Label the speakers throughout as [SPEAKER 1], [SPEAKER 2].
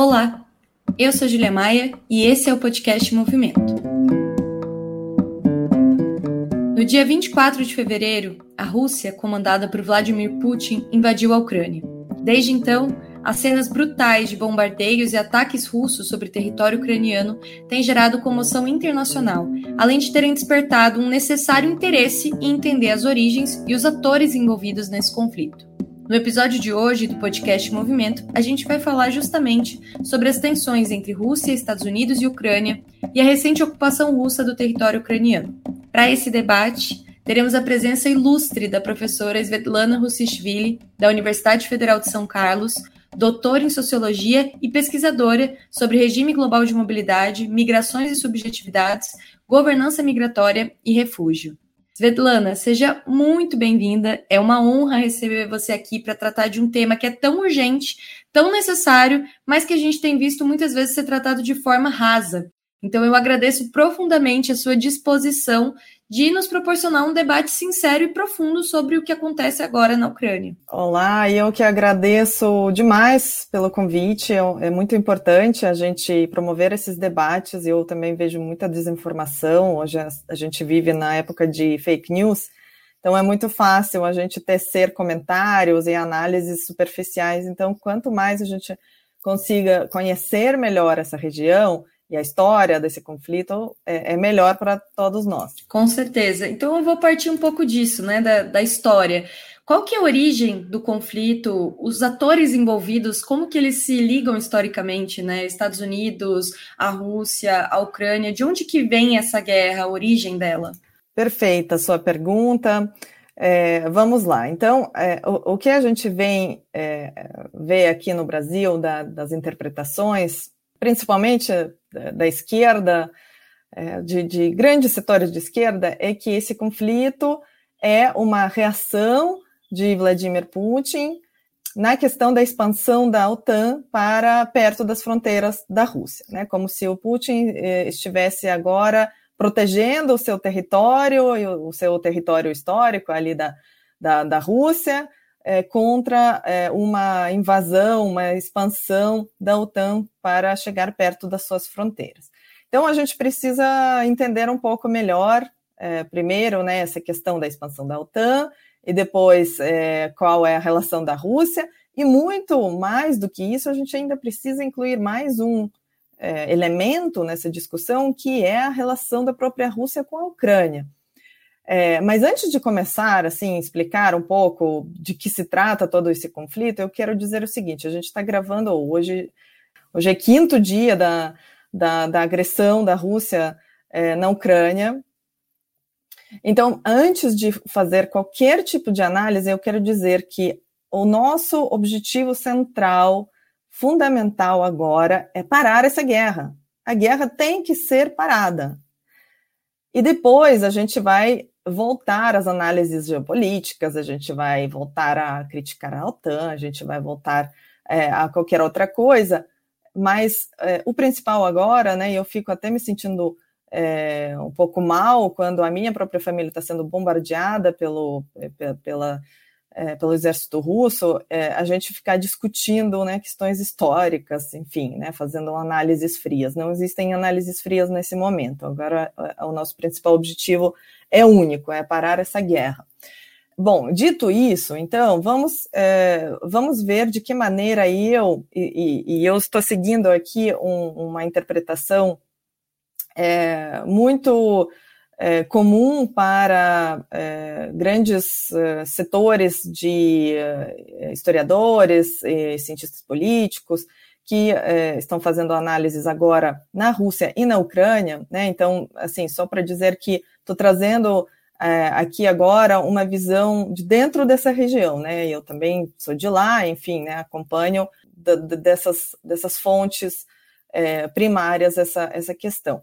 [SPEAKER 1] Olá, eu sou Julia Maia e esse é o podcast Movimento. No dia 24 de fevereiro, a Rússia, comandada por Vladimir Putin, invadiu a Ucrânia. Desde então, as cenas brutais de bombardeios e ataques russos sobre território ucraniano têm gerado comoção internacional, além de terem despertado um necessário interesse em entender as origens e os atores envolvidos nesse conflito. No episódio de hoje do podcast Movimento, a gente vai falar justamente sobre as tensões entre Rússia, Estados Unidos e Ucrânia e a recente ocupação russa do território ucraniano. Para esse debate, teremos a presença ilustre da professora Svetlana Russishvili, da Universidade Federal de São Carlos, doutora em sociologia e pesquisadora sobre regime global de mobilidade, migrações e subjetividades, governança migratória e refúgio. Svetlana, seja muito bem-vinda. É uma honra receber você aqui para tratar de um tema que é tão urgente, tão necessário, mas que a gente tem visto muitas vezes ser tratado de forma rasa. Então, eu agradeço profundamente a sua disposição de nos proporcionar um debate sincero e profundo sobre o que acontece agora na Ucrânia.
[SPEAKER 2] Olá, eu que agradeço demais pelo convite. É, é muito importante a gente promover esses debates. Eu também vejo muita desinformação. Hoje a gente vive na época de fake news. Então é muito fácil a gente tecer comentários e análises superficiais. Então, quanto mais a gente consiga conhecer melhor essa região e a história desse conflito é, é melhor para todos nós.
[SPEAKER 1] Com certeza. Então eu vou partir um pouco disso, né, da, da história. Qual que é a origem do conflito? Os atores envolvidos, como que eles se ligam historicamente, né? Estados Unidos, a Rússia, a Ucrânia, de onde que vem essa guerra, a origem dela?
[SPEAKER 2] Perfeita a sua pergunta. É, vamos lá. Então, é, o, o, que a gente vem é, ver aqui no Brasil da, das interpretações, principalmente da esquerda, é, de, de grandes setores de esquerda, é que esse conflito é uma reação de Vladimir Putin na questão da expansão da OTAN para perto das fronteiras da Rússia, né? Como se o Putin eh, estivesse agora protegendo o seu território, o seu território histórico ali da, da, da Rússia, eh, contra eh, uma invasão, uma expansão da OTAN para chegar perto das suas fronteiras. Então a gente precisa entender um pouco melhor, primeiro, né, essa questão da expansão da OTAN e depois é, qual é a relação da Rússia, e muito mais do que isso, a gente ainda precisa incluir mais um é, elemento nessa discussão, que é a relação da própria Rússia com a Ucrânia. É, mas antes de começar, assim, explicar um pouco de que se trata todo esse conflito, eu quero dizer o seguinte: a gente está gravando hoje, hoje é quinto dia da, da, da agressão da Rússia é, na Ucrânia, então, antes de fazer qualquer tipo de análise, eu quero dizer que o nosso objetivo central, fundamental agora, é parar essa guerra. A guerra tem que ser parada. E depois a gente vai voltar às análises geopolíticas, a gente vai voltar a criticar a OTAN, a gente vai voltar é, a qualquer outra coisa, mas é, o principal agora, né, e eu fico até me sentindo é, um pouco mal quando a minha própria família está sendo bombardeada pelo, pela, é, pelo exército russo, é, a gente ficar discutindo né, questões históricas, enfim, né, fazendo análises frias. Não existem análises frias nesse momento. Agora, o nosso principal objetivo é único, é parar essa guerra. Bom, dito isso, então, vamos, é, vamos ver de que maneira eu, e, e, e eu estou seguindo aqui um, uma interpretação é muito é, comum para é, grandes é, setores de é, historiadores e cientistas políticos que é, estão fazendo análises agora na Rússia e na Ucrânia, né? Então, assim, só para dizer que estou trazendo é, aqui agora uma visão de dentro dessa região, né? Eu também sou de lá, enfim, né? Acompanho dessas, dessas fontes primárias essa, essa questão.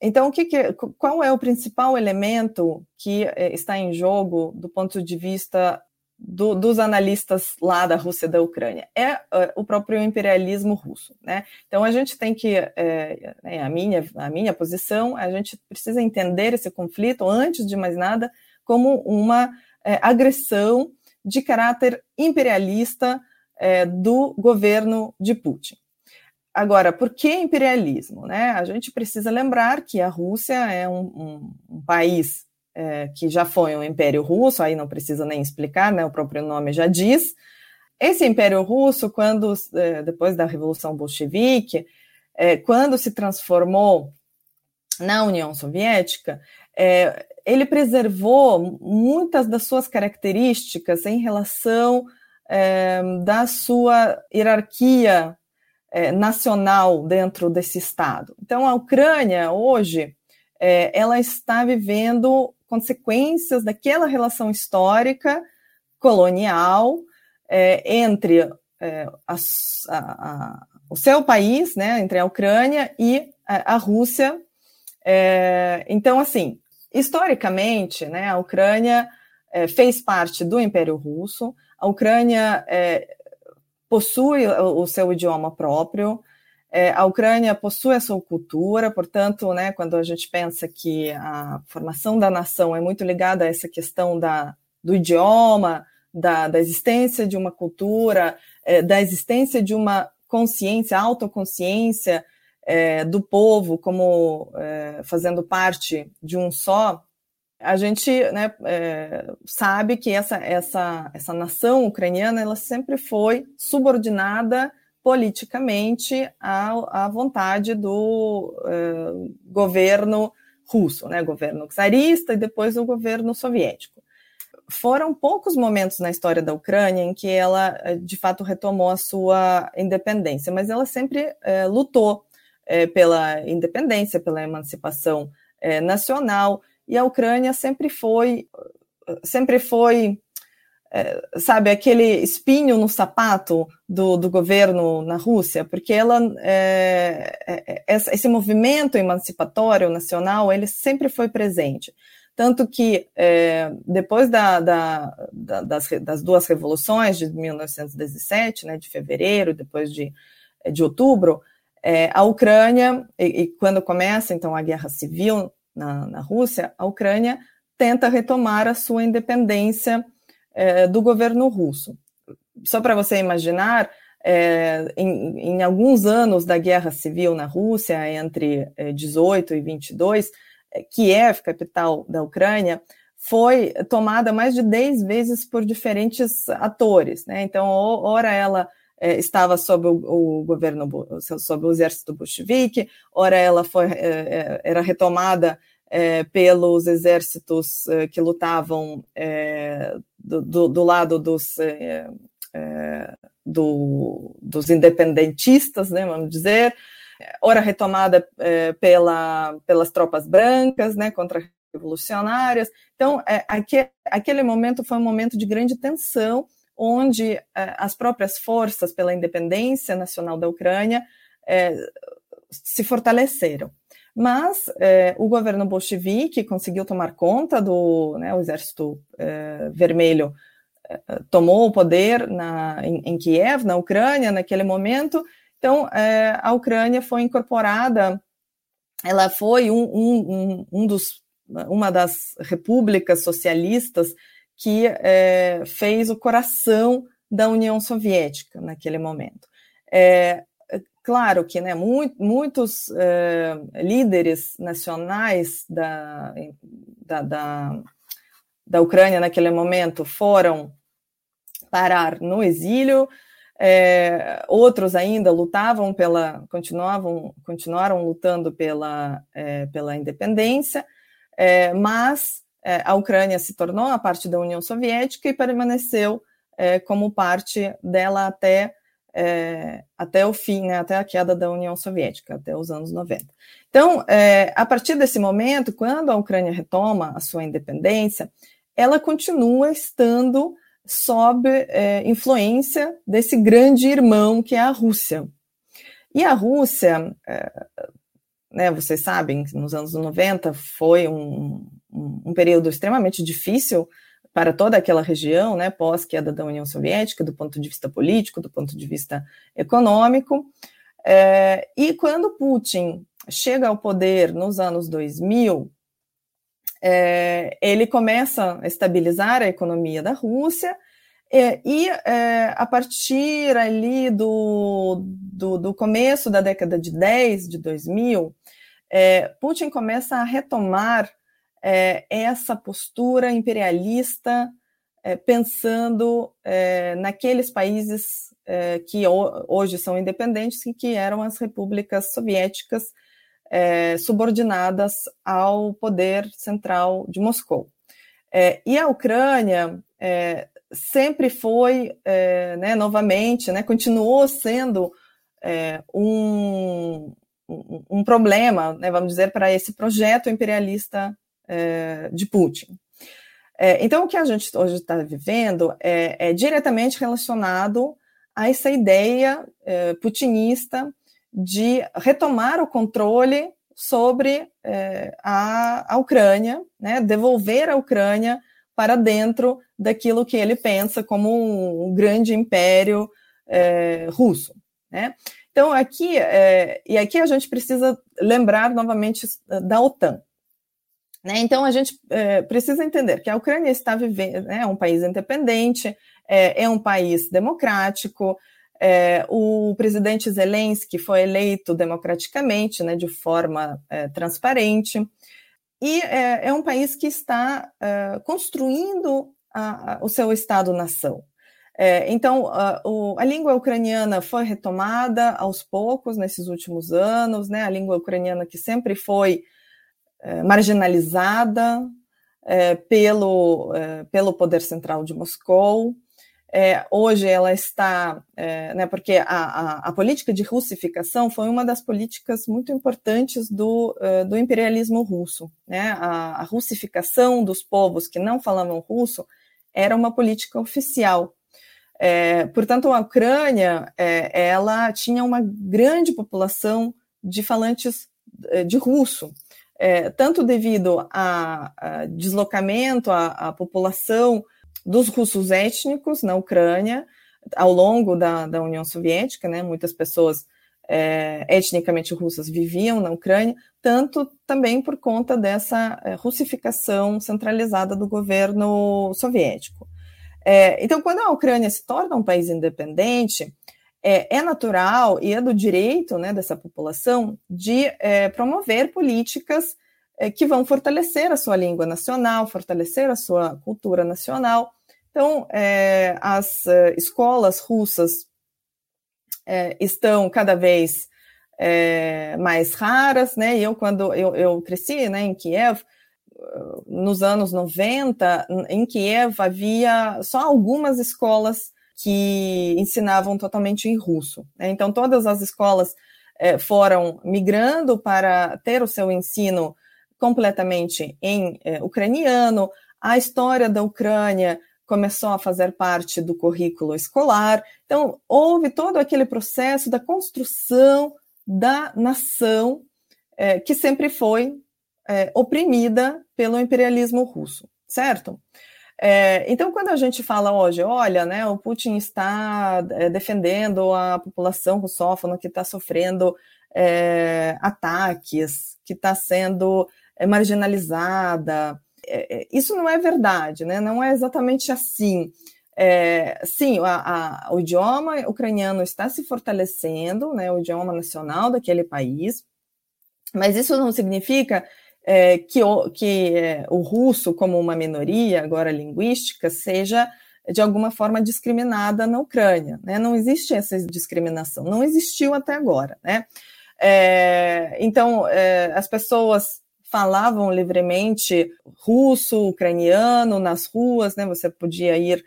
[SPEAKER 2] Então, o que, que qual é o principal elemento que é, está em jogo do ponto de vista do, dos analistas lá da Rússia e da Ucrânia? É uh, o próprio imperialismo russo. Né? Então, a gente tem que, é, é, a, minha, a minha posição, a gente precisa entender esse conflito, antes de mais nada, como uma é, agressão de caráter imperialista é, do governo de Putin. Agora, por que imperialismo? Né? A gente precisa lembrar que a Rússia é um, um, um país é, que já foi um império russo, aí não precisa nem explicar, né? o próprio nome já diz. Esse império russo, quando é, depois da Revolução Bolchevique, é, quando se transformou na União Soviética, é, ele preservou muitas das suas características em relação da sua hierarquia é, nacional dentro desse Estado. Então, a Ucrânia, hoje, é, ela está vivendo consequências daquela relação histórica colonial é, entre é, a, a, a, o seu país, né, entre a Ucrânia e a, Rússia. É, então, assim, historicamente, né, a Ucrânia é, fez parte do Império Russo, a Ucrânia possui o, seu idioma próprio, é, a Ucrânia possui a sua cultura, portanto, né, quando a gente pensa que a formação da nação é muito ligada a essa questão da, do idioma, da, da existência de uma cultura, é, da existência de uma consciência, autoconsciência é, do povo como é, fazendo parte de um só, a gente né, é, sabe que essa, essa, essa nação ucraniana ela sempre foi subordinada politicamente à, à vontade do é, governo russo, né, governo czarista e depois o governo soviético. Foram poucos momentos na história da Ucrânia em que ela, é, de fato, retomou a sua independência, mas ela sempre é, lutou pela independência, pela emancipação nacional, e a Ucrânia sempre foi, sempre foi, é, sabe, aquele espinho no sapato do, do governo na Rússia, porque ela, é, é, esse movimento emancipatório nacional, ele sempre foi presente. Tanto que, depois da, da, da, das, das, duas revoluções de 1917, né, de fevereiro, depois de, de outubro, a Ucrânia, e, e, quando começa então a guerra civil na, na Rússia, a Ucrânia tenta retomar a sua independência é, do governo russo. Só para você imaginar, é, em, em, alguns anos da guerra civil na Rússia, entre é, 18 e 22, é, Kiev, capital da Ucrânia, foi tomada mais de 10 vezes por diferentes atores. Né? Então, ora ela é, estava sob o, o, governo, sob o exército bolchevique, ora ela foi, é, é era retomada pelos exércitos que lutavam do, do, do, lado dos, do, dos independentistas, né, vamos dizer, ora retomada pela, pelas tropas brancas, né, contra-revolucionárias. Então, aquele, aquele momento foi um momento de grande tensão, onde eh, as próprias forças pela independência nacional da Ucrânia eh, se fortaleceram. Mas eh, o governo bolchevique conseguiu tomar conta do né, o exército vermelho tomou o poder na, em, em, Kiev, na Ucrânia, naquele momento. Então, a Ucrânia foi incorporada, ela foi um, um, um dos, uma das repúblicas socialistas que é, fez o coração da União Soviética naquele momento. É, claro que né, muito, muitos é, líderes nacionais da, da, da, da, Ucrânia naquele momento foram parar no exílio, é, outros ainda lutavam pela, continuavam, continuaram lutando pela, é, pela independência, é, mas é, a Ucrânia se tornou a parte da União Soviética e permaneceu é, como parte dela até, é, até o fim, né, até a queda da União Soviética, até os anos 90. Então, é, a partir desse momento, quando a Ucrânia retoma a sua independência, ela continua estando sob é, influência desse grande irmão que é a Rússia. E a Rússia, é, né, vocês sabem, nos anos 90 foi um, um, período extremamente difícil para toda aquela região, né, pós-queda da União Soviética, do ponto de vista político, do ponto de vista econômico. É, e quando Putin chega ao poder nos anos 2000, é, ele começa a estabilizar a economia da Rússia É, e é, a partir ali do, do, do, começo da década de 10, de 2000, é, Putin começa a retomar é, essa postura imperialista, é, pensando é, naqueles países que hoje são independentes e que eram as repúblicas soviéticas subordinadas ao poder central de Moscou. e a Ucrânia sempre foi, é, né, novamente, né, continuou sendo é, um, um, problema, né, vamos dizer, para esse projeto imperialista é, de Putin. É, então, o que a gente hoje está vivendo é, é, diretamente relacionado a essa ideia é, putinista de retomar o controle sobre a, a Ucrânia, né, devolver a Ucrânia para dentro daquilo que ele pensa como um grande império russo. Né? Então, aqui, e aqui a gente precisa lembrar novamente da OTAN. Né? Então, a gente é, precisa entender que a Ucrânia está vivendo, né, é um país independente, é, é um país democrático, é, o presidente Zelensky foi eleito democraticamente, né, de forma é, transparente, e é, é um país que está é, construindo a, a, o seu Estado-nação. Então, a, o, a, língua ucraniana foi retomada aos poucos nesses últimos anos, né? a língua ucraniana que sempre foi é, marginalizada é, pelo, é, pelo poder central de Moscou. Hoje ela está, né, porque a, a, a, política de russificação foi uma das políticas muito importantes do, do imperialismo russo. Né? A, a, russificação dos povos que não falavam russo era uma política oficial. É, portanto, a Ucrânia é, ela tinha uma grande população de falantes de russo, é, tanto devido a, a deslocamento, à população dos russos étnicos na Ucrânia, ao longo da, da União Soviética, né, muitas pessoas é, etnicamente russas viviam na Ucrânia, tanto também por conta dessa é, russificação centralizada do governo soviético. É, então, quando a Ucrânia se torna um país independente, é, é natural e é do direito né, dessa população de é, promover políticas é, que vão fortalecer a sua língua nacional, fortalecer a sua cultura nacional. Então, é, as é, escolas russas é, estão cada vez mais raras, né? Eu, quando eu, eu cresci né, em Kiev, nos anos 90, em Kiev havia só algumas escolas que ensinavam totalmente em russo. Né? Então, todas as escolas é, foram migrando para ter o seu ensino completamente em é, ucraniano, a história da Ucrânia começou a fazer parte do currículo escolar. Então, houve todo aquele processo da construção da nação é, que sempre foi oprimida pelo imperialismo russo, certo? É, então, quando a gente fala hoje, olha, né, o Putin está é, defendendo a população russófona que está sofrendo é, ataques, que está sendo é marginalizada. É, é, isso não é verdade, né? não é exatamente assim. É, sim, a, a, o idioma ucraniano está se fortalecendo, né, o idioma nacional daquele país, mas isso não significa é, que, o, que é, o russo, como uma minoria agora linguística, seja de alguma forma discriminada na Ucrânia. Né? Não existe essa discriminação, não existiu até agora. Né? É, então, é, as pessoas falavam livremente russo, ucraniano nas ruas, né? Você podia ir,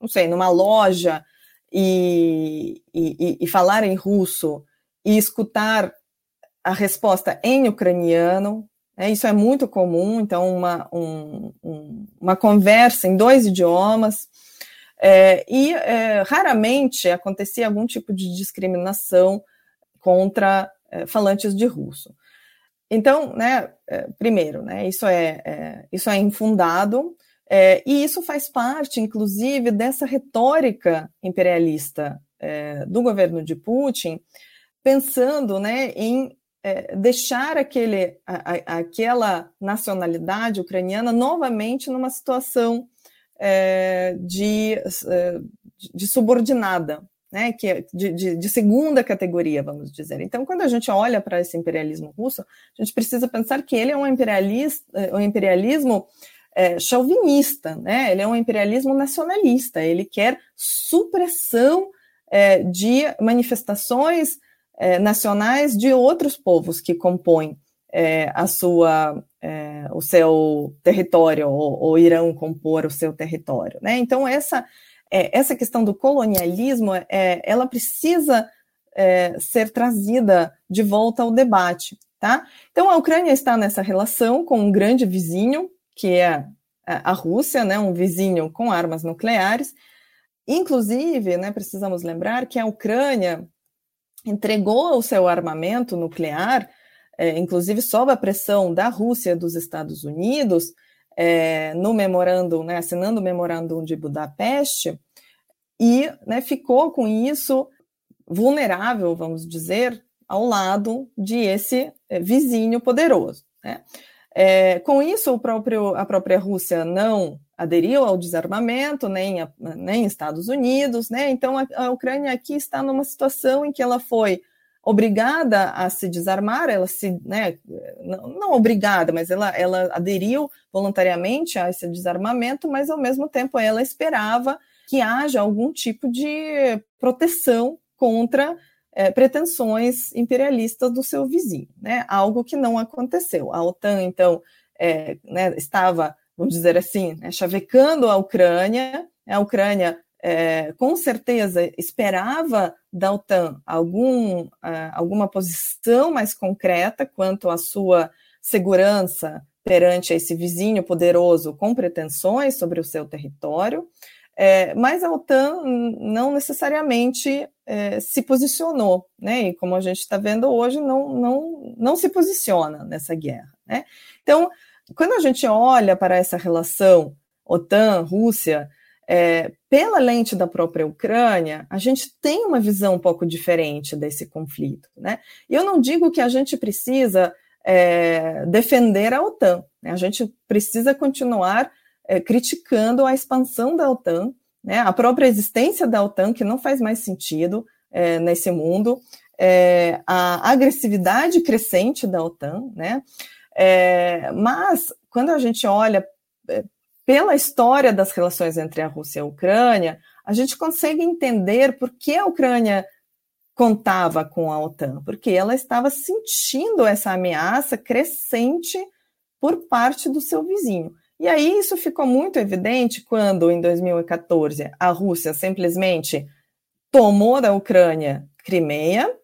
[SPEAKER 2] não sei, numa loja e, e, e falar em russo e escutar a resposta em ucraniano. Né? Isso é muito comum, então, uma, um, um, uma conversa em dois idiomas. É, e é, raramente acontecia algum tipo de discriminação contra é, falantes de russo. Então, né, é, primeiro, né, isso é, é isso é infundado, é, e isso faz parte, inclusive, dessa retórica imperialista é, do governo de Putin, pensando né, em é, deixar aquele, a, a, aquela nacionalidade ucraniana novamente numa situação é, de, é, de subordinada, né, que é de, de, de, segunda categoria, vamos dizer. Então, quando a gente olha para esse imperialismo russo, a gente precisa pensar que ele é um, imperialista, um imperialismo é, chauvinista, né? ele é um imperialismo nacionalista, ele quer supressão é, de manifestações é, nacionais de outros povos que compõem é, a sua, é, o seu território, ou, ou, irão compor o seu território. Né? Então, essa é, essa questão do colonialismo, é, ela precisa é, ser trazida de volta ao debate. Tá? Então, a Ucrânia está nessa relação com um grande vizinho, que é a Rússia, né, um vizinho com armas nucleares. Inclusive, né, precisamos lembrar que a Ucrânia entregou o seu armamento nuclear, é, inclusive sob a pressão da Rússia dos Estados Unidos, é, no memorando, né, assinando o memorandum de Budapeste, e né, ficou com isso vulnerável, vamos dizer, ao lado de esse é, vizinho poderoso. Né? É, com isso, próprio, a própria Rússia não aderiu ao desarmamento, nem, a, nem Estados Unidos, né? então a, a Ucrânia aqui está numa situação em que ela foi obrigada a se desarmar, ela se, né, não, não, obrigada, mas ela, ela aderiu voluntariamente a esse desarmamento, mas ao mesmo tempo ela esperava que haja algum tipo de proteção contra é, pretensões imperialistas do seu vizinho, né? Algo que não aconteceu. A OTAN, então, é, né, estava, vamos dizer assim, né, chavecando a Ucrânia, a Ucrânia é, com certeza esperava da OTAN algum, alguma posição mais concreta quanto à sua segurança perante esse vizinho poderoso com pretensões sobre o seu território. É, mas a OTAN não necessariamente é, se posicionou, né? E como a gente está vendo hoje, não, não, não se posiciona nessa guerra. Né? Então, quando a gente olha para essa relação OTAN-Rússia, é, pela lente da própria Ucrânia, a gente tem uma visão um pouco diferente desse conflito. Né? E eu não digo que a gente precisa é, defender a OTAN, né? a gente precisa continuar é, criticando a expansão da OTAN, né, a própria existência da OTAN, que não faz mais sentido é, nesse mundo, é, a agressividade crescente da OTAN, né, é, mas quando a gente olha é, pela história das relações entre a Rússia e a Ucrânia, a gente consegue entender por que a Ucrânia contava com a OTAN, porque ela estava sentindo essa ameaça crescente por parte do seu vizinho. E aí isso ficou muito evidente quando, em 2014, a Rússia simplesmente tomou da Ucrânia Crimeia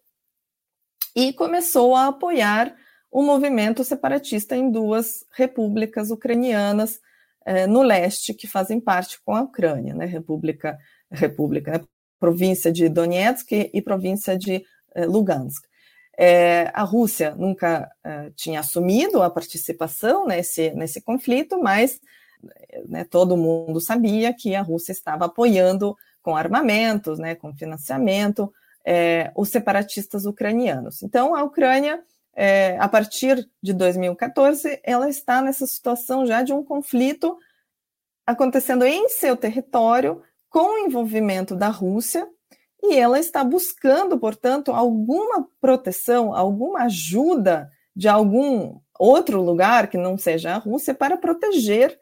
[SPEAKER 2] e começou a apoiar o movimento separatista em duas repúblicas ucranianas eh, no leste que fazem parte com a Ucrânia, né? República, República, né? província de Donetsk e província de eh, Lugansk. É, a Rússia nunca é, tinha assumido a participação nesse, nesse conflito, mas né, todo mundo sabia que a Rússia estava apoiando com armamentos, né, com financiamento, é, os separatistas ucranianos. Então, a Ucrânia, é, a partir de 2014, ela está nessa situação já de um conflito acontecendo em seu território, com o envolvimento da Rússia, e ela está buscando, portanto, alguma proteção, alguma ajuda de algum outro lugar que não seja a Rússia para proteger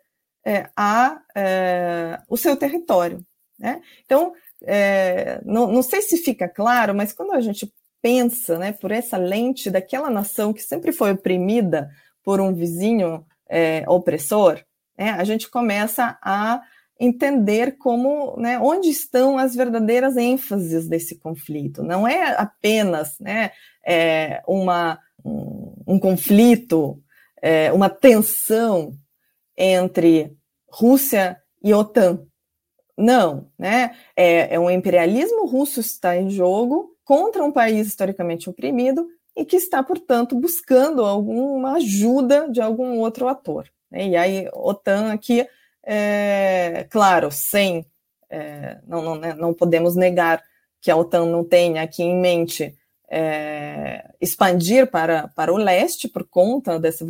[SPEAKER 2] é, a, é, o seu território. Né? Então, é, não, não, sei se fica claro, mas quando a gente pensa né, por essa lente daquela nação que sempre foi oprimida por um vizinho é, opressor, né, a gente começa a entender como, né, onde estão as verdadeiras ênfases desse conflito. Não é apenas né, é uma, um, um conflito, é, uma tensão entre Rússia e OTAN. Não, né? É, é um imperialismo russo está em jogo contra um país historicamente oprimido e que está, portanto, buscando alguma ajuda de algum outro ator. Né? E aí, OTAN aqui é, claro, sem. É, não, não, né, não podemos negar que a OTAN não tenha aqui em mente é, expandir para, para o leste por conta dessa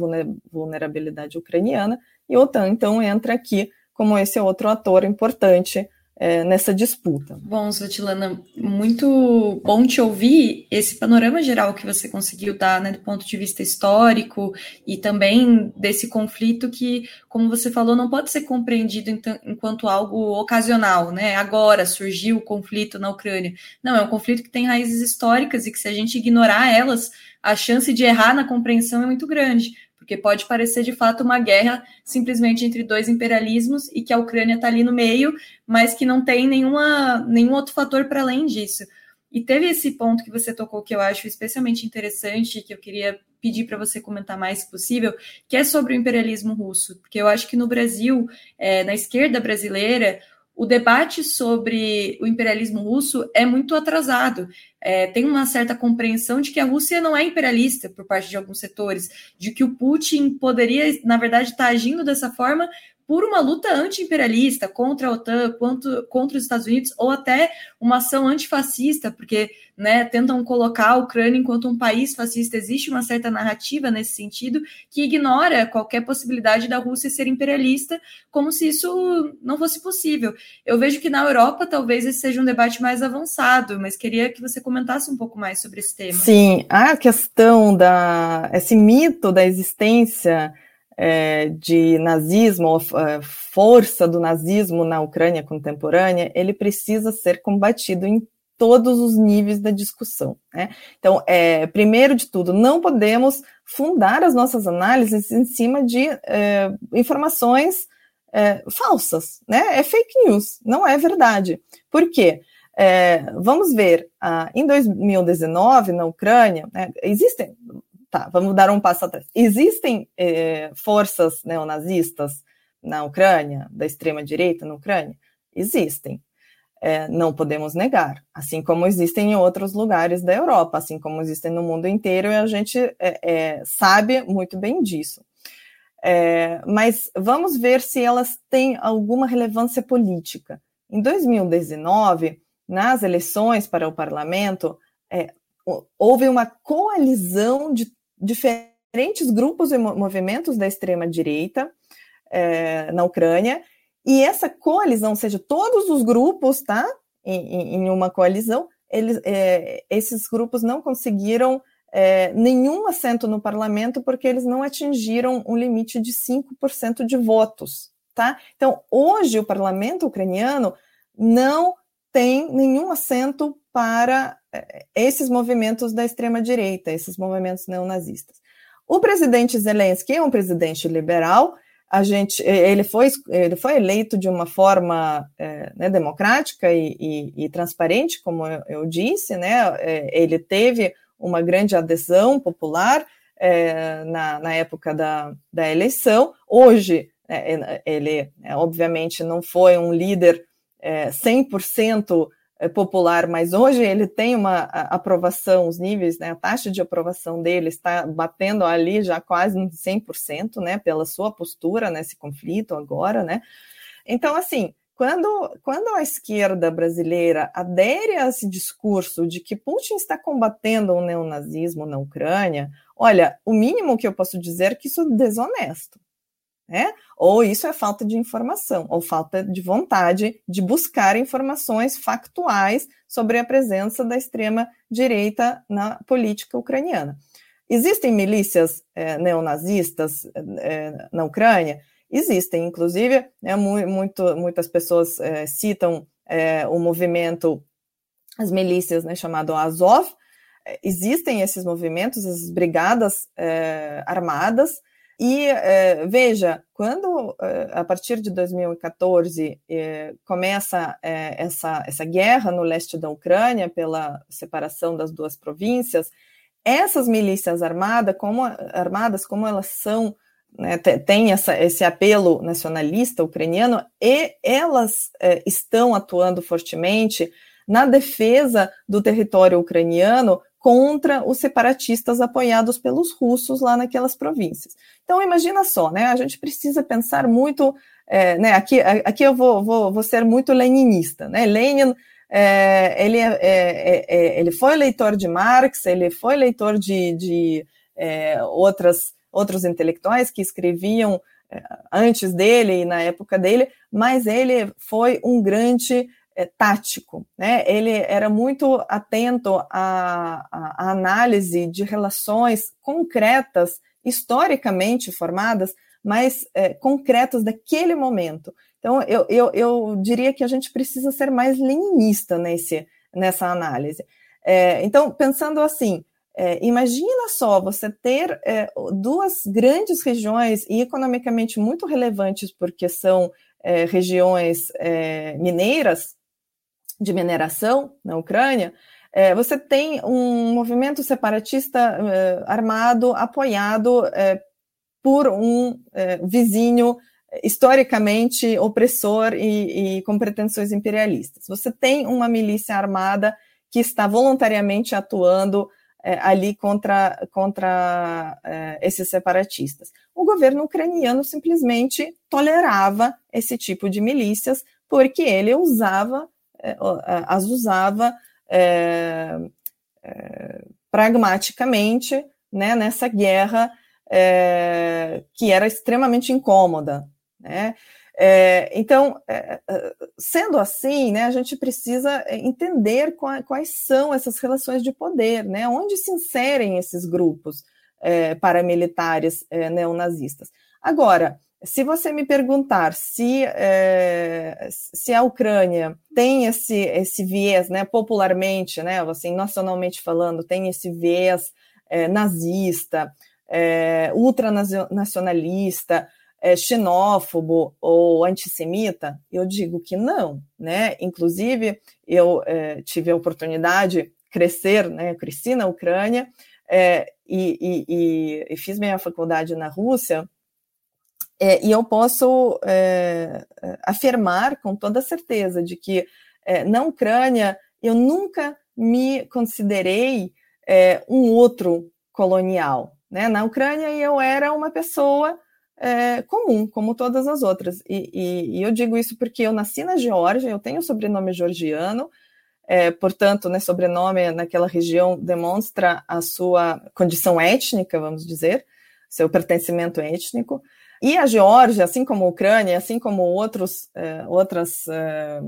[SPEAKER 2] vulnerabilidade ucraniana, e a OTAN então entra aqui como esse outro ator importante é, nessa disputa.
[SPEAKER 1] Bom, Svetlana, muito bom te ouvir esse panorama geral que você conseguiu dar, né, do ponto de vista histórico e também desse conflito que, como você falou, não pode ser compreendido enquanto algo ocasional, né? Agora surgiu o conflito na Ucrânia. Não, é um conflito que tem raízes históricas e que se a gente ignorar elas, a chance de errar na compreensão é muito grande porque pode parecer de fato uma guerra simplesmente entre dois imperialismos e que a Ucrânia está ali no meio, mas que não tem nenhuma, nenhum outro fator para além disso. E teve esse ponto que você tocou que eu acho especialmente interessante, que eu queria pedir para você comentar mais se possível, que é sobre o imperialismo russo, porque eu acho que no Brasil, é, na esquerda brasileira, o debate sobre o imperialismo russo é muito atrasado. É, tem uma certa compreensão de que a Rússia não é imperialista por parte de alguns setores, de que o Putin poderia, na verdade, estar agindo dessa forma por uma luta anti-imperialista contra a OTAN, quanto, contra os Estados Unidos, ou até uma ação antifascista, porque né, tentam colocar a Ucrânia enquanto um país fascista. Existe uma certa narrativa nesse sentido que ignora qualquer possibilidade da Rússia ser imperialista, como se isso não fosse possível. Eu vejo que na Europa talvez esse seja um debate mais avançado, mas queria que você comentasse um pouco mais sobre esse tema.
[SPEAKER 2] Sim, a questão da esse mito da existência é, de nazismo, é, força do nazismo na Ucrânia contemporânea, ele precisa ser combatido em todos os níveis da discussão. Né? Então, é, primeiro de tudo, não podemos fundar as nossas análises em cima de é, informações é, falsas, né? É fake news, não é verdade. Por quê? É, vamos ver, ah, em 2019, na Ucrânia, né, existem tá, vamos dar um passo atrás. Existem eh, forças neonazistas na Ucrânia, da extrema-direita na Ucrânia? Existem. É, não podemos negar, assim como existem em outros lugares da Europa, assim como existem no mundo inteiro, e a gente é, é, sabe muito bem disso. É, mas vamos ver se elas têm alguma relevância política. Em 2019, nas eleições para o parlamento, é, houve uma coalizão de diferentes grupos e movimentos da extrema-direita é, na Ucrânia, e essa coalizão, ou seja, todos os grupos, tá, em, em uma coalizão, eles, é, esses grupos não conseguiram é, nenhum assento no parlamento porque eles não atingiram um limite de 5% de votos, tá? Então, hoje o parlamento ucraniano não tem nenhum assento para é, esses movimentos da extrema-direita, esses movimentos neonazistas. O presidente Zelensky é um presidente liberal, a gente, ele, foi, ele foi eleito de uma forma é, né, democrática e, e, e, transparente, como eu, disse, né, ele teve uma grande adesão popular é, na, na época da, da eleição. Hoje, é, ele, é, obviamente, não foi um líder 100% é, popular, mas hoje ele tem uma aprovação, os níveis, né, a taxa de aprovação dele está batendo ali já quase 100%, né, pela sua postura nesse conflito agora, né. Então, assim, quando, quando a esquerda brasileira adere a esse discurso de que Putin está combatendo o neonazismo na Ucrânia, olha, o mínimo que eu posso dizer é que isso é desonesto né? Ou isso é falta de informação, ou falta de vontade de buscar informações factuais sobre a presença da extrema-direita na política ucraniana. Existem milícias é, neonazistas é, na Ucrânia? Existem, inclusive, né, muito, muitas pessoas é, citam é, o movimento, as milícias né, chamado Azov. É, existem esses movimentos, as brigadas é, armadas, e é, veja, quando é, a partir de 2014 é, começa essa, essa guerra no leste da Ucrânia pela separação das duas províncias, essas milícias armadas, como, armadas, como elas são, né, têm esse apelo nacionalista ucraniano, e elas estão atuando fortemente na defesa do território ucraniano contra os separatistas apoiados pelos russos lá naquelas províncias. Então, imagina só, né? A gente precisa pensar muito, é, né? Aqui, aqui eu vou, vou, vou ser muito leninista, né? Lenin, é, ele, é, é, é, ele foi leitor de Marx, ele foi leitor de, de é, outras, outros intelectuais que escreviam antes dele e na época dele, mas ele foi um grande é, tático, né? Ele era muito atento à, à, análise de relações concretas, historicamente formadas, mas é, concretas daquele momento. Então, eu, eu, eu diria que a gente precisa ser mais leninista nesse, nessa análise. É, então, pensando assim, é, imagina só você ter é, duas grandes regiões e economicamente muito relevantes, porque são é, regiões é, mineiras, de mineração na Ucrânia, é, você tem um movimento separatista é, armado apoiado por um vizinho historicamente opressor e, e com pretensões imperialistas. Você tem uma milícia armada que está voluntariamente atuando é, ali contra, contra é, esses separatistas. O governo ucraniano simplesmente tolerava esse tipo de milícias porque ele usava, é, as usava é, é, pragmaticamente né, nessa guerra é, que era extremamente incômoda. Né? É, então, é, é, sendo assim, né, a gente precisa entender quais, quais são essas relações de poder, né, onde se inserem esses grupos é, paramilitares é, neonazistas. Agora, se você me perguntar se, é, se a Ucrânia tem esse, esse viés, né, popularmente, né, assim, nacionalmente falando, tem esse viés nazista, ultranacionalista, é, xenófobo ou antissemita? Eu digo que não, né? Inclusive, eu é, tive a oportunidade de crescer, né? Cresci na Ucrânia é, e, e, e, fiz minha faculdade na Rússia. É, e eu posso é, afirmar com toda certeza de que é, na Ucrânia eu nunca me considerei um outro colonial. Né? Na Ucrânia eu era uma pessoa é, comum, como todas as outras. E, e, e, eu digo isso porque eu nasci na Geórgia, eu tenho sobrenome georgiano, é, portanto, né, sobrenome naquela região demonstra a sua condição étnica, vamos dizer, seu pertencimento étnico. E a Geórgia, assim como a Ucrânia, assim como outros, é, outras é,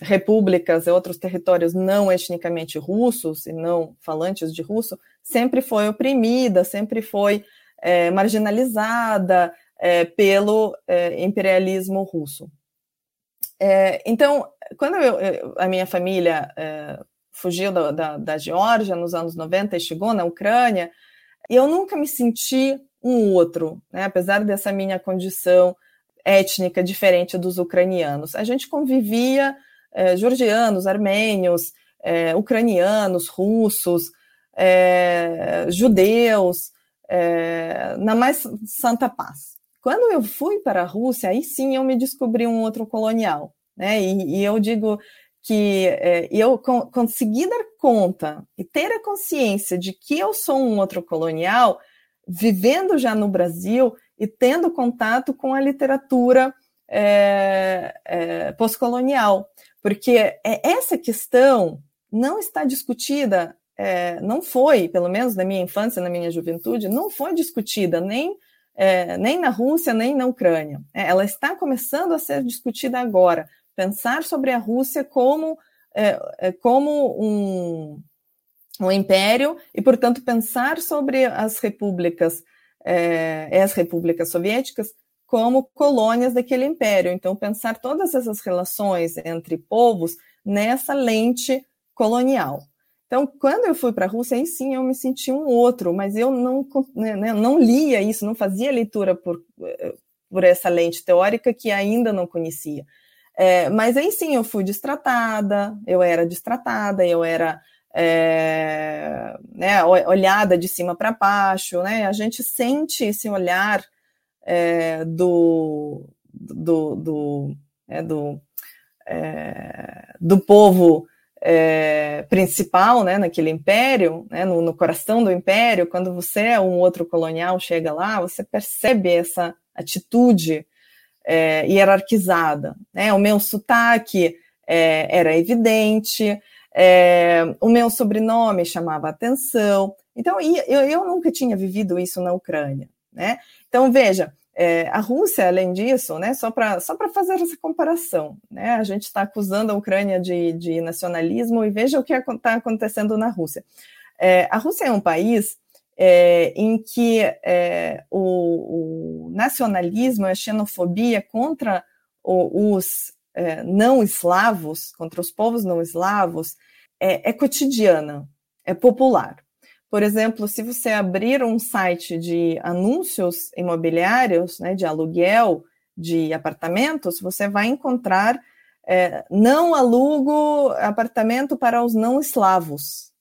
[SPEAKER 2] repúblicas e outros territórios não etnicamente russos e não falantes de russo, sempre foi oprimida, sempre foi é, marginalizada, pelo imperialismo russo. Então, quando eu, a minha família fugiu da, da, da, Geórgia nos anos 90 e chegou na Ucrânia, eu nunca me senti um outro, né, apesar dessa minha condição étnica diferente dos ucranianos. A gente convivia, é, georgianos, armênios, é, ucranianos, russos, judeus, na mais santa paz. Quando eu fui para a Rússia, aí sim eu me descobri um outro colonial, né? E, e eu digo que eu co consegui dar conta e ter a consciência de que eu sou um outro colonial, vivendo já no Brasil e tendo contato com a literatura é, é, pós-colonial, porque é, essa questão não está discutida, é, não foi, pelo menos na minha infância, na minha juventude, não foi discutida nem é, nem na Rússia, nem na Ucrânia. É, ela está começando a ser discutida agora. Pensar sobre a Rússia como, é, como um, um império e, portanto, pensar sobre as repúblicas, é, as repúblicas soviéticas como colônias daquele império. Então, pensar todas essas relações entre povos nessa lente colonial. Então, quando eu fui para a Rússia, aí sim eu me senti um outro, mas eu não, né, né, não lia isso, não fazia leitura por, eh, por essa lente teórica que ainda não conhecia. É, mas aí sim eu fui destratada, eu era destratada, eu era é, né, olhada de cima para baixo, né? A gente sente esse olhar é, do, do, do, é, do, do povo é, principal, né, naquele império, né, no, no, coração do império, quando você é um outro colonial, chega lá, você percebe essa atitude é, hierarquizada. Né? O meu sotaque é, era evidente, é, o meu sobrenome chamava atenção. Então, eu, eu nunca tinha vivido isso na Ucrânia. Né? Então, veja, É, a Rússia, além disso, né, só para só fazer essa comparação, né, a gente está acusando a Ucrânia de, de, nacionalismo e veja o que está acontecendo na Rússia. É, a Rússia é um país é, em que é, o, o, nacionalismo, a xenofobia contra o, os é, não eslavos, contra os povos não eslavos, é, é cotidiana, é popular. Por exemplo, se você abrir um site de anúncios imobiliários, né, de aluguel de apartamentos, você vai encontrar é, não alugo apartamento para os não eslavos,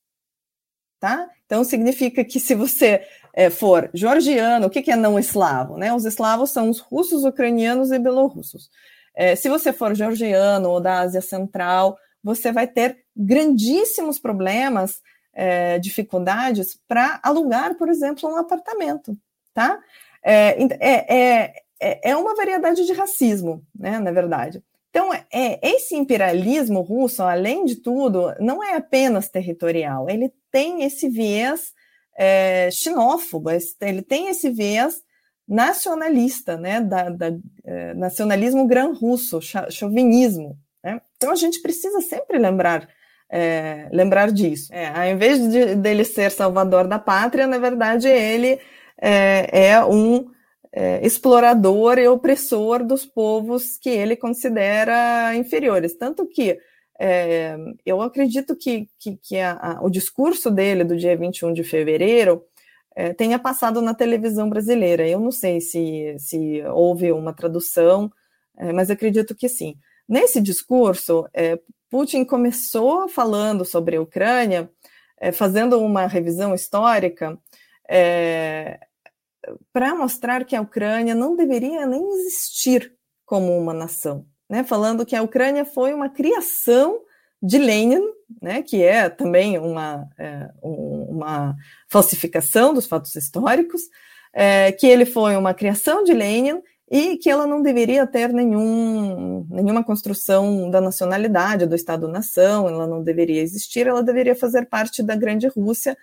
[SPEAKER 2] tá? Então significa que se você é, for georgiano, o que, que é não eslavo? Né? Os eslavos são os russos, ucranianos e belorussos. É, se você for georgiano ou da Ásia Central, você vai ter grandíssimos problemas é, dificuldades para alugar, por exemplo, um apartamento, tá? É, é, é, é uma variedade de racismo, né, na verdade. Então, é, esse imperialismo russo, além de tudo, não é apenas territorial, ele tem esse viés é, xenófobo, ele tem esse viés nacionalista, né, da, da é, nacionalismo gran russo, chauvinismo. Né? Então, a gente precisa sempre lembrar é, lembrar disso. É, ao invés de, dele ser salvador da pátria, na verdade, ele é, é um explorador e opressor dos povos que ele considera inferiores. Tanto que eu acredito que, que, que a, a, o discurso dele do dia 21 de fevereiro é, tenha passado na televisão brasileira. Eu não sei se, se houve uma tradução, mas acredito que sim. Nesse discurso, é, Putin começou falando sobre a Ucrânia, é, fazendo uma revisão histórica, é, para mostrar que a Ucrânia não deveria nem existir como uma nação, né? falando que a Ucrânia foi uma criação de Lenin, né, que é também uma, é, uma falsificação dos fatos históricos, é, que ele foi uma criação de Lenin e que ela não deveria ter nenhum, nenhuma construção da nacionalidade, do Estado-nação, ela não deveria existir, ela deveria fazer parte da grande Rússia.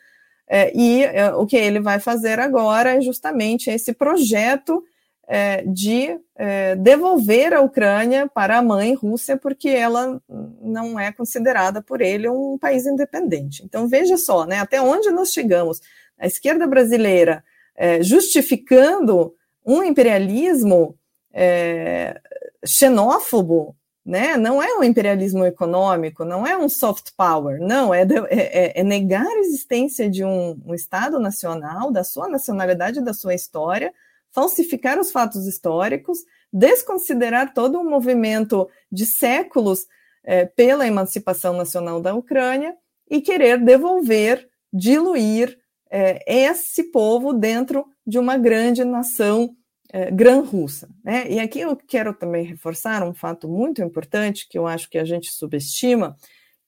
[SPEAKER 2] É, e é, o que ele vai fazer agora é justamente esse projeto é, de é, devolver a Ucrânia para a mãe Rússia, porque ela não é considerada por ele um país independente. Então veja só, né, até onde nós chegamos. A esquerda brasileira é, justificando um imperialismo é, xenófobo, né? Não é um imperialismo econômico, não é um soft power, não, é, é, é, é negar a existência de um, um, Estado nacional, da sua nacionalidade, da sua história, falsificar os fatos históricos, desconsiderar todo um movimento de séculos é, pela emancipação nacional da Ucrânia e querer devolver, diluir é, esse povo dentro de uma grande nação é, gran-russa. Né? E aqui eu quero também reforçar um fato muito importante que eu acho que a gente subestima,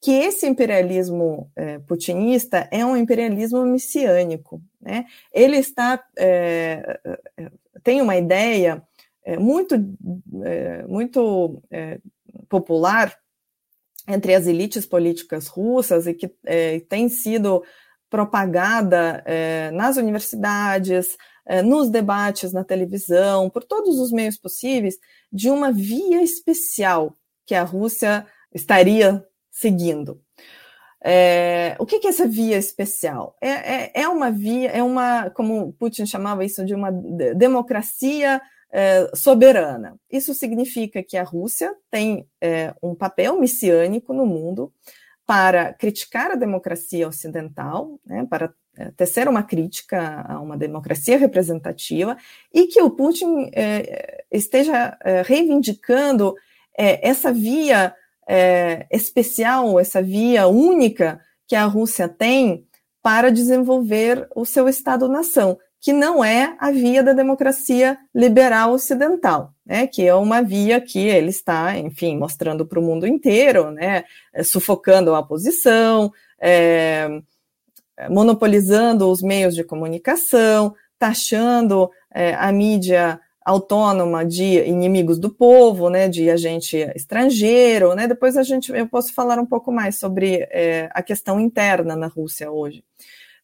[SPEAKER 2] que esse imperialismo é, putinista é um imperialismo messiânico. Né? Ele está é, tem uma ideia é, muito é, muito popular entre as elites políticas russas e que tem sido propagada nas universidades, nos debates na televisão, por todos os meios possíveis, de uma via especial que a Rússia estaria seguindo. É, o que, que, é essa via especial? É, é, é, uma via, é uma, como Putin chamava isso, de uma democracia é, soberana. Isso significa que a Rússia tem é, um papel messiânico no mundo para criticar a democracia ocidental, né, para tecer uma crítica a uma democracia representativa e que o Putin é, esteja é, reivindicando é, essa via é, especial, essa via única que a Rússia tem para desenvolver o seu Estado-nação, que não é a via da democracia liberal ocidental, né, que é uma via que ele está, enfim, mostrando para o mundo inteiro, né, sufocando a oposição, é, monopolizando os meios de comunicação, taxando é, a mídia autônoma de inimigos do povo, né, de agente estrangeiro, né, depois a gente, eu posso falar um pouco mais sobre é, a questão interna na Rússia hoje.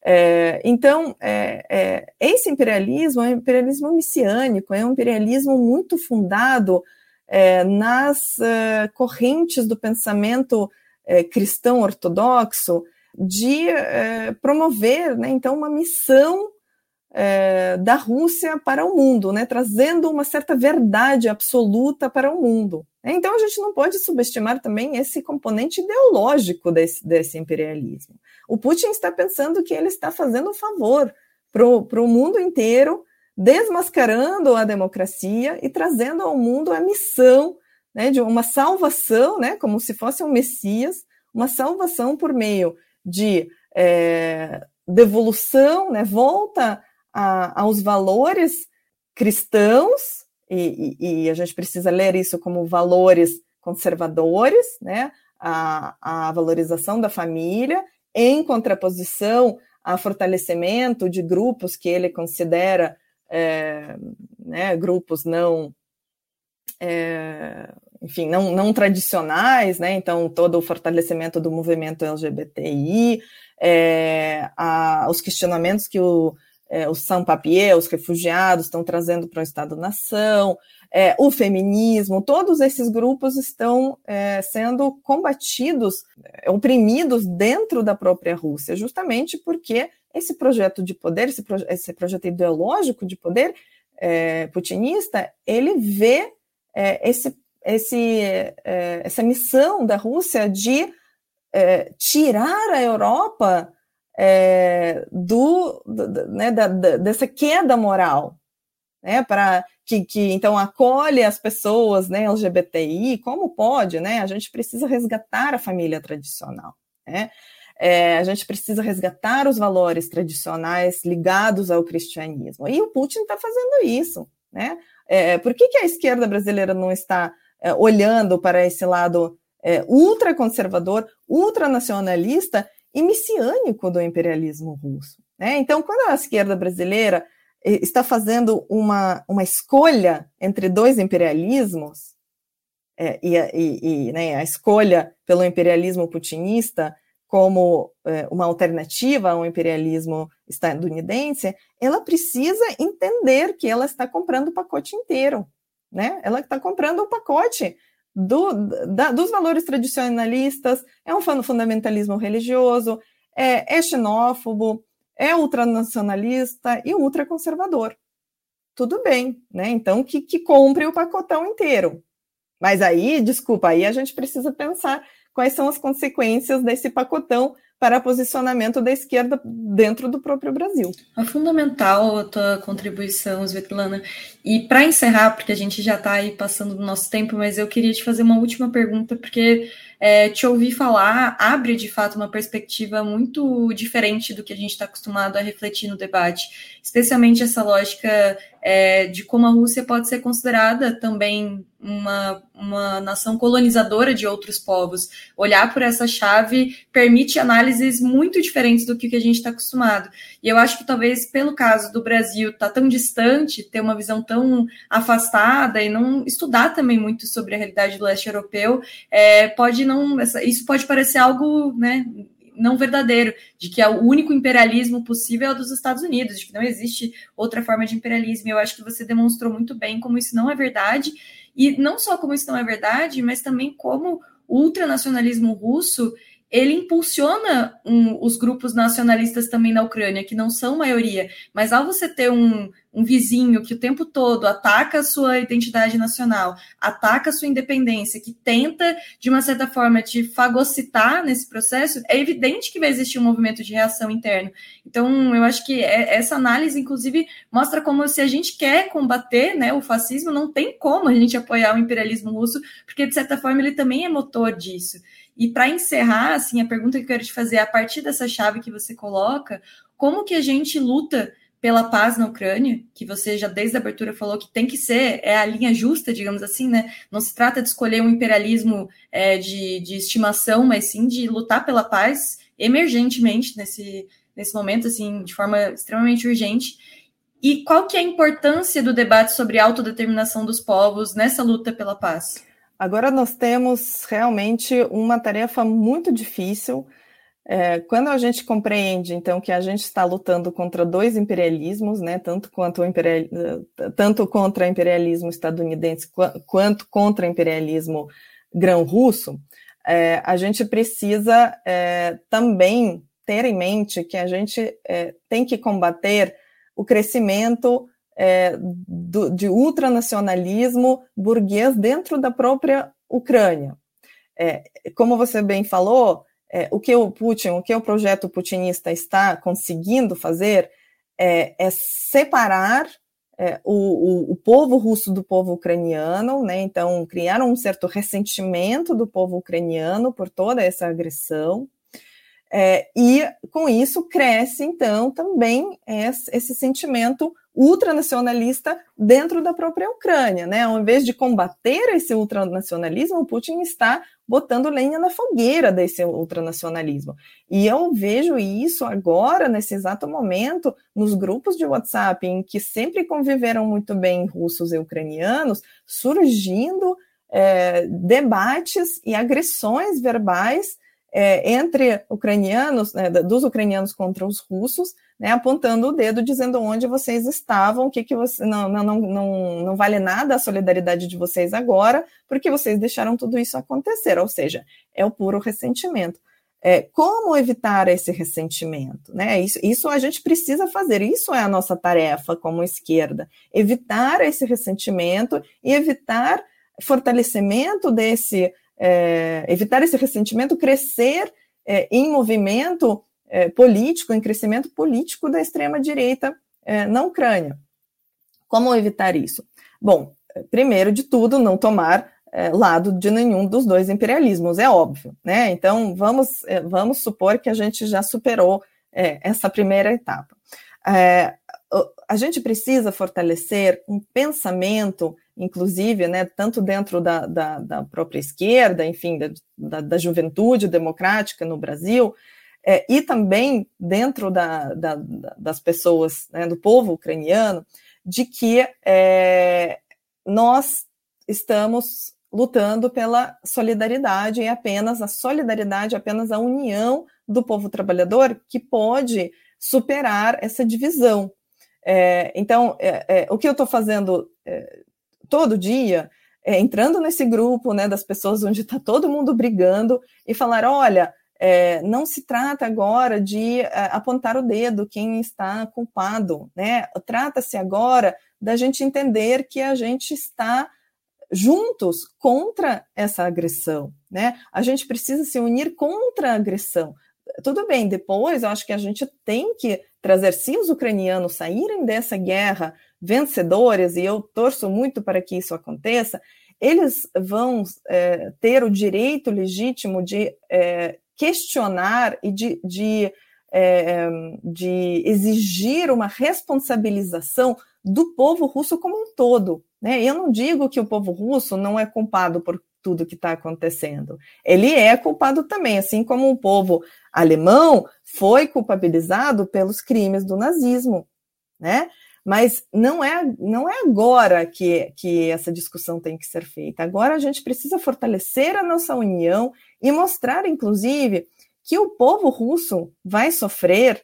[SPEAKER 2] É, então, é, é, esse imperialismo é um imperialismo messiânico, é um imperialismo muito fundado é, nas é, correntes do pensamento cristão ortodoxo de promover, né, então, uma missão da Rússia para o mundo, né, trazendo uma certa verdade absoluta para o mundo. Então, a gente não pode subestimar também esse componente ideológico desse, desse imperialismo. O Putin está pensando que ele está fazendo um favor para o mundo inteiro, desmascarando a democracia e trazendo ao mundo a missão né, de uma salvação, né, como se fosse um Messias, uma salvação por meio de é, devolução, né, volta a, aos valores cristãos, e, e, e, a gente precisa ler isso como valores conservadores, né, a, a valorização da família em contraposição a fortalecimento de grupos que ele considera é, né, grupos não, é, enfim, não, não tradicionais, né? Então todo o fortalecimento do movimento LGBTI, é, a, os questionamentos que o, é, os sans-papiers, os refugiados, estão trazendo para o Estado-nação, é, o feminismo, todos esses grupos estão é, sendo combatidos, é, oprimidos dentro da própria Rússia, justamente porque esse projeto de poder, esse, proje esse projeto ideológico de poder é, putinista, ele vê é, esse, esse, essa missão da Rússia de tirar a Europa do, do né, da, da, dessa queda moral, né, para que, que, então acolhe as pessoas né, LGBTI, como pode, né? A gente precisa resgatar a família tradicional, né? É, a gente precisa resgatar os valores tradicionais ligados ao cristianismo. E o Putin está fazendo isso, né? É, por que, que a esquerda brasileira não está é, olhando para esse lado é, ultraconservador, ultranacionalista e messiânico do imperialismo russo? Né? Então, quando a esquerda brasileira está fazendo uma, uma escolha entre dois imperialismos, é, e, e, e né, a escolha pelo imperialismo putinista como é, uma alternativa ao imperialismo estadunidense, ela precisa entender que ela está comprando o pacote inteiro, né? Ela está comprando o pacote do, da, dos valores tradicionalistas, é um fundamentalismo religioso, é, é xenófobo, é ultranacionalista e ultraconservador. Tudo bem, né? Então que, que compre o pacotão inteiro. Mas aí, desculpa, aí a gente precisa pensar quais são as consequências desse pacotão para posicionamento da esquerda dentro do próprio Brasil.
[SPEAKER 1] É fundamental a tua contribuição, Svetlana. E para encerrar, porque a gente já está aí passando do nosso tempo, mas eu queria te fazer uma última pergunta, porque é, te ouvir falar abre de fato uma perspectiva muito diferente do que a gente está acostumado a refletir no debate, especialmente essa lógica é, de como a Rússia pode ser considerada também uma, uma nação colonizadora de outros povos. Olhar por essa chave permite análises muito diferentes do que a gente está acostumado. E eu acho que talvez pelo caso do Brasil estar tá tão distante, ter uma visão tão afastada e não estudar também muito sobre a realidade do leste europeu, é, pode não. Isso pode parecer algo né, não verdadeiro, de que é o único imperialismo possível é o dos Estados Unidos, de que não existe outra forma de imperialismo. Eu acho que você demonstrou muito bem como isso não é verdade, e não só como isso não é verdade, mas também como o ultranacionalismo russo ele impulsiona um, os grupos nacionalistas também na Ucrânia, que não são maioria, mas ao você ter um, um vizinho que o tempo todo ataca a sua identidade nacional, ataca a sua independência, que tenta, de uma certa forma, te fagocitar nesse processo, é evidente que vai existir um movimento de reação interno. Então, eu acho que é, essa análise, inclusive, mostra como se a gente quer combater né, o fascismo, não tem como a gente apoiar o imperialismo russo, porque, de certa forma, ele também é motor disso. E para encerrar, assim, a pergunta que eu quero te fazer, a partir dessa chave que você coloca, como que a gente luta pela paz na Ucrânia, que você já desde a abertura falou que tem que ser, é a linha justa, digamos assim, né? Não se trata de escolher um imperialismo é, de, de estimação, mas sim de lutar pela paz emergentemente nesse, nesse momento, assim, de forma extremamente urgente. E qual que é a importância do debate sobre autodeterminação dos povos nessa luta pela paz?
[SPEAKER 2] Agora nós temos realmente uma tarefa muito difícil é, quando a gente compreende, então, que a gente está lutando contra dois imperialismos, né, tanto, quanto o imperial, tanto contra o imperialismo estadunidense quanto contra o imperialismo grão-russo, é, a gente precisa é, também ter em mente que a gente é, tem que combater o crescimento é, do, de ultranacionalismo burguês dentro da própria Ucrânia. É, como você bem falou, é, o que o Putin, o que o projeto putinista está conseguindo fazer é, é separar é, o, o, o, povo russo do povo ucraniano, né? Então, criaram um certo ressentimento do povo ucraniano por toda essa agressão. É, e com isso cresce, então, também esse, esse sentimento ultranacionalista dentro da própria Ucrânia, né? Ao invés de combater esse ultranacionalismo, o Putin está botando lenha na fogueira desse ultranacionalismo. E eu vejo isso agora, nesse exato momento, nos grupos de WhatsApp, em que sempre conviveram muito bem russos e ucranianos, surgindo é, debates e agressões verbais é, entre ucranianos, né, dos ucranianos contra os russos, né, apontando o dedo, dizendo onde vocês estavam, que, que você não, não, não, não vale nada a solidariedade de vocês agora, porque vocês deixaram tudo isso acontecer, ou seja, é o puro ressentimento. É, como evitar esse ressentimento? Né? Isso, isso a gente precisa fazer, isso é a nossa tarefa como esquerda, evitar esse ressentimento e evitar fortalecimento desse é, evitar esse ressentimento crescer é, em movimento é, político, em crescimento político da extrema-direita é, na Ucrânia. Como evitar isso? Bom, primeiro de tudo, não tomar é, lado de nenhum dos dois imperialismos, é óbvio, né? Então, vamos, é, vamos supor que a gente já superou essa primeira etapa. a gente precisa fortalecer um pensamento inclusive, né, tanto dentro da, da, da própria esquerda, enfim, da, da, juventude democrática no Brasil, é, e também dentro da, das pessoas, né, do povo ucraniano, de que é, nós estamos lutando pela solidariedade e apenas a solidariedade, apenas a união do povo trabalhador que pode superar essa divisão. É, então, é, é, o que eu estou fazendo é, todo dia, é, entrando nesse grupo né, das pessoas onde está todo mundo brigando e falar: olha, é, não se trata agora de é, apontar o dedo quem está culpado, né? Trata-se agora da gente entender que a gente está juntos contra essa agressão, né? A gente precisa se unir contra a agressão. Tudo bem, depois eu acho que a gente tem que trazer, se os ucranianos saírem dessa guerra vencedores, e eu torço muito para que isso aconteça, eles vão é, ter o direito legítimo de é, questionar e de, de, é, de, exigir uma responsabilização do povo russo como um todo. Né? Eu não digo que o povo russo não é culpado por tudo que está acontecendo. Ele é culpado também, assim como o povo alemão foi culpabilizado pelos crimes do nazismo. Né? Mas não é, não é agora que, que essa discussão tem que ser feita. Agora a gente precisa fortalecer a nossa união e mostrar, inclusive, que o povo russo vai sofrer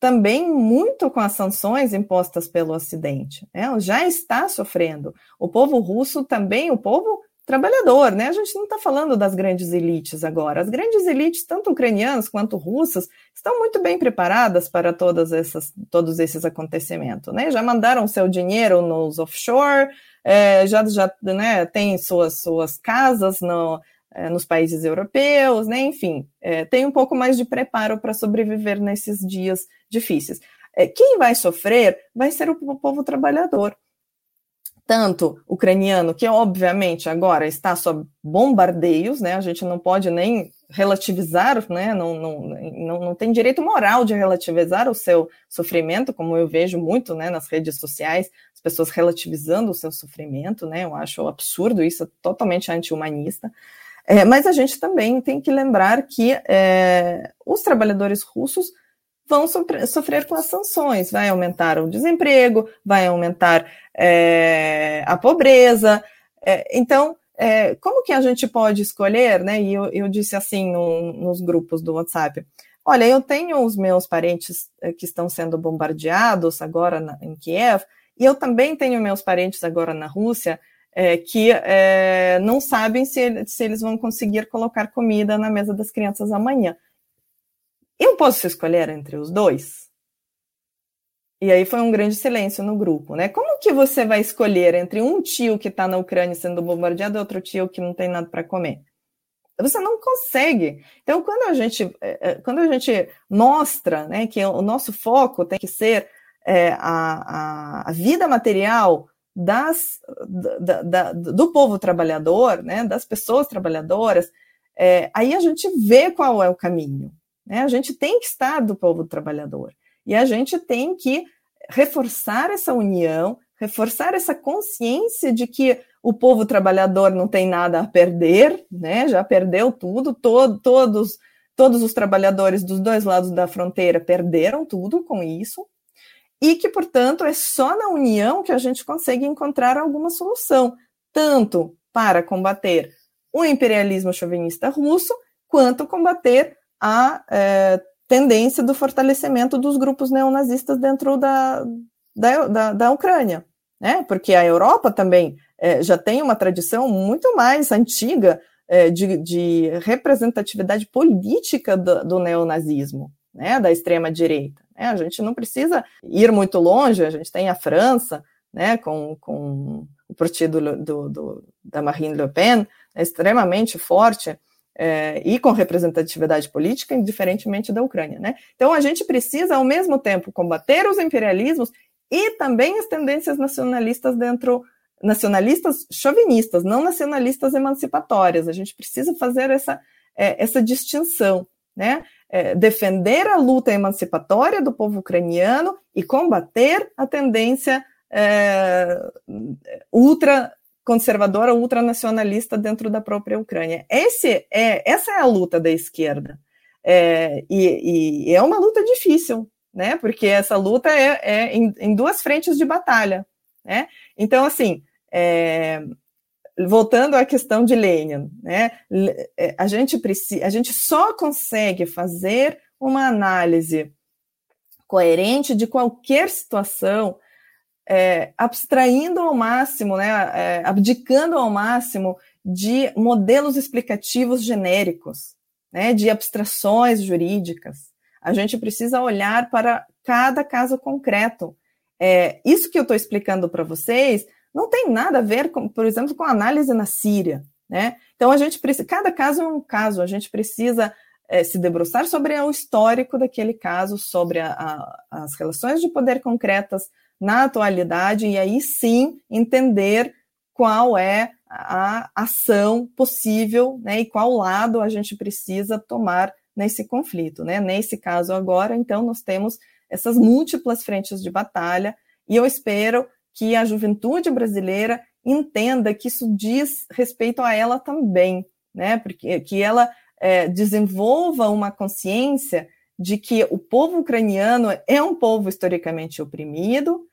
[SPEAKER 2] também muito com as sanções impostas pelo Ocidente. Né? Já está sofrendo. O povo russo também, o povo trabalhador, né? A gente não está falando das grandes elites agora. As grandes elites, tanto ucranianas quanto russas, estão muito bem preparadas para todas essas, todos esses acontecimentos, né? Já mandaram seu dinheiro nos offshore, é, já, já né, tem suas, suas casas no, é, nos países europeus, né? Enfim, é, tem um pouco mais de preparo para sobreviver nesses dias difíceis. É, quem vai sofrer vai ser o povo trabalhador tanto ucraniano, que obviamente agora está sob bombardeios, né? A gente não pode nem relativizar, né? Não, não, não, não tem direito moral de relativizar o seu sofrimento, como eu vejo muito né, nas redes sociais, as pessoas relativizando o seu sofrimento, né? Eu acho absurdo, isso é totalmente anti-humanista. É, mas a gente também tem que lembrar que é, os trabalhadores russos vão sofrer com as sanções. Vai aumentar o desemprego, vai aumentar é, a pobreza. É, então, é, como que a gente pode escolher, né? E eu, eu disse assim no, nos grupos do WhatsApp: olha, eu tenho os meus parentes eh, que estão sendo bombardeados agora na, em Kiev, e eu também tenho meus parentes agora na Rússia, é, que é, não sabem se, se eles vão conseguir colocar comida na mesa das crianças amanhã. Eu posso escolher entre os dois? E aí foi um grande silêncio no grupo, né? Como que você vai escolher entre um tio que está na Ucrânia sendo bombardeado e outro tio que não tem nada para comer? Você não consegue. Então, quando a gente, é, é, quando a gente mostra né, que o nosso foco tem que ser é, a, a, vida material das, da, da, do povo trabalhador, né, das pessoas trabalhadoras, é, aí a gente vê qual é o caminho. Né? A gente tem que estar do povo trabalhador. E a gente tem que reforçar essa união, reforçar essa consciência de que o povo trabalhador não tem nada a perder, né? já perdeu tudo, todo, todos, todos os trabalhadores dos dois lados da fronteira perderam tudo com isso, e que, portanto, é só na união que a gente consegue encontrar alguma solução, tanto para combater o imperialismo chauvinista russo, quanto combater a é, tendência do fortalecimento dos grupos neonazistas dentro da, da, da, da Ucrânia, né? Porque a Europa também é, já tem uma tradição muito mais antiga é, de, de, representatividade política do, do neonazismo, né? Da extrema direita. Né? A gente não precisa ir muito longe, a gente tem a França, né, com, com o partido do, do, da Marine Le Pen, é extremamente forte, é, e com representatividade política, indiferentemente da Ucrânia. Né? Então, a gente precisa, ao mesmo tempo, combater os imperialismos e também as tendências nacionalistas dentro nacionalistas chauvinistas, não nacionalistas emancipatórias. A gente precisa fazer essa, é, essa distinção, né? é, defender a luta emancipatória do povo ucraniano e combater a tendência é, ultra conservadora, ultranacionalista dentro da própria Ucrânia. Esse é, essa é a luta da esquerda. É, e, e, é uma luta difícil, né? Porque essa luta é, é em, em, duas frentes de batalha, né? Então, assim, é, voltando à questão de Lenin, né, é, a gente precisa, a gente só consegue fazer uma análise coerente de qualquer situação, é, abstraindo ao máximo, né, é, abdicando ao máximo de modelos explicativos genéricos, né, de abstrações jurídicas. A gente precisa olhar para cada caso concreto. É, isso que eu estou explicando para vocês não tem nada a ver, com, por exemplo, com análise na Síria. Né? Então, a gente precisa, cada caso é um caso, a gente precisa é, se debruçar sobre o histórico daquele caso, sobre a, a, as relações de poder concretas na atualidade, e aí sim entender qual é a ação possível né, e qual lado a gente precisa tomar nesse conflito. Né? Nesse caso agora, então, nós temos essas múltiplas frentes de batalha, e eu espero que a juventude brasileira entenda que isso diz respeito a ela também, né? Porque que ela é, desenvolva uma consciência de que o povo ucraniano é um povo historicamente oprimido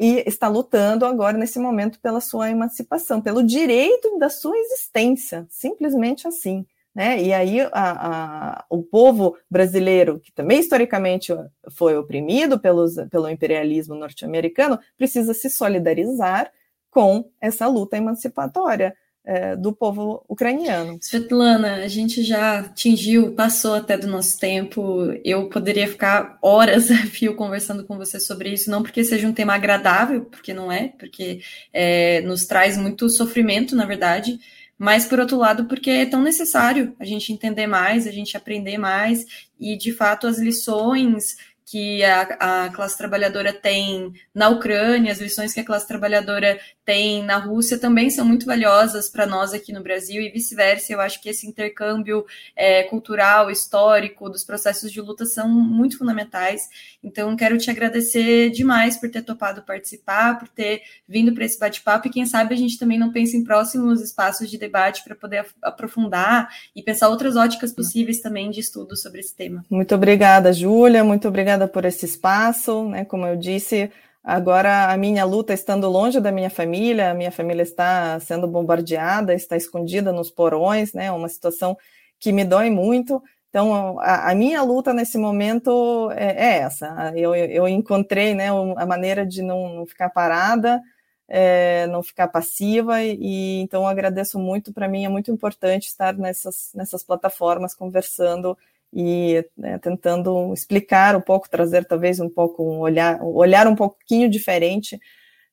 [SPEAKER 2] e está lutando agora nesse momento pela sua emancipação, pelo direito da sua existência, simplesmente assim. Né? E aí a, a, o povo brasileiro, que também historicamente foi oprimido pelos, pelo imperialismo norte-americano, precisa se solidarizar com essa luta emancipatória é, do povo ucraniano.
[SPEAKER 1] Svetlana, a gente já atingiu, passou até do nosso tempo. Eu poderia ficar horas a fio conversando com você sobre isso, não porque seja um tema agradável, porque não é, porque é, nos traz muito sofrimento, na verdade mas por outro lado, porque é tão necessário a gente entender mais, a gente aprender mais, e de fato as lições que a, a classe trabalhadora tem na Ucrânia, as lições que a classe trabalhadora tem na Rússia também são muito valiosas para nós aqui no Brasil e vice-versa. Eu acho que esse intercâmbio é, cultural, histórico, dos processos de luta são muito fundamentais. Então, quero te agradecer demais por ter topado participar, por ter vindo para esse bate-papo e quem sabe a gente também não pensa em próximos espaços de debate para poder aprofundar e pensar outras óticas possíveis também de estudo sobre esse tema.
[SPEAKER 2] Muito obrigada, Júlia. Muito obrigada por esse espaço, né? Como eu disse, agora a minha luta estando longe da minha família, a minha família está sendo bombardeada, está escondida nos porões, né? Uma situação que me dói muito Então, a, a, minha luta nesse momento é, é essa. Eu, eu, encontrei né, a maneira de não, não ficar parada, é, não ficar passiva, e, então agradeço muito. Para mim é muito importante estar nessas, nessas plataformas conversando e né, tentando explicar um pouco, trazer talvez um pouco um olhar, um olhar um pouquinho diferente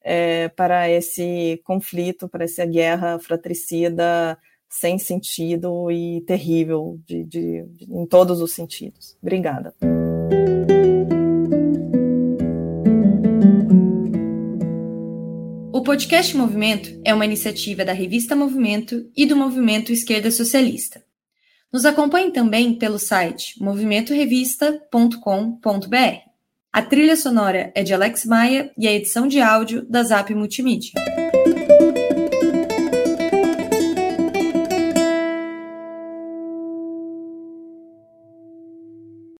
[SPEAKER 2] é, para esse conflito, para essa guerra fratricida sem sentido e terrível de, de, de, em todos os sentidos. Obrigada.
[SPEAKER 1] O podcast Movimento é uma iniciativa da revista Movimento e do Movimento Esquerda Socialista. Nos acompanhe também pelo site movimentorevista.com.br. A trilha sonora é de Alex Maia e a edição de áudio da Zap Multimídia.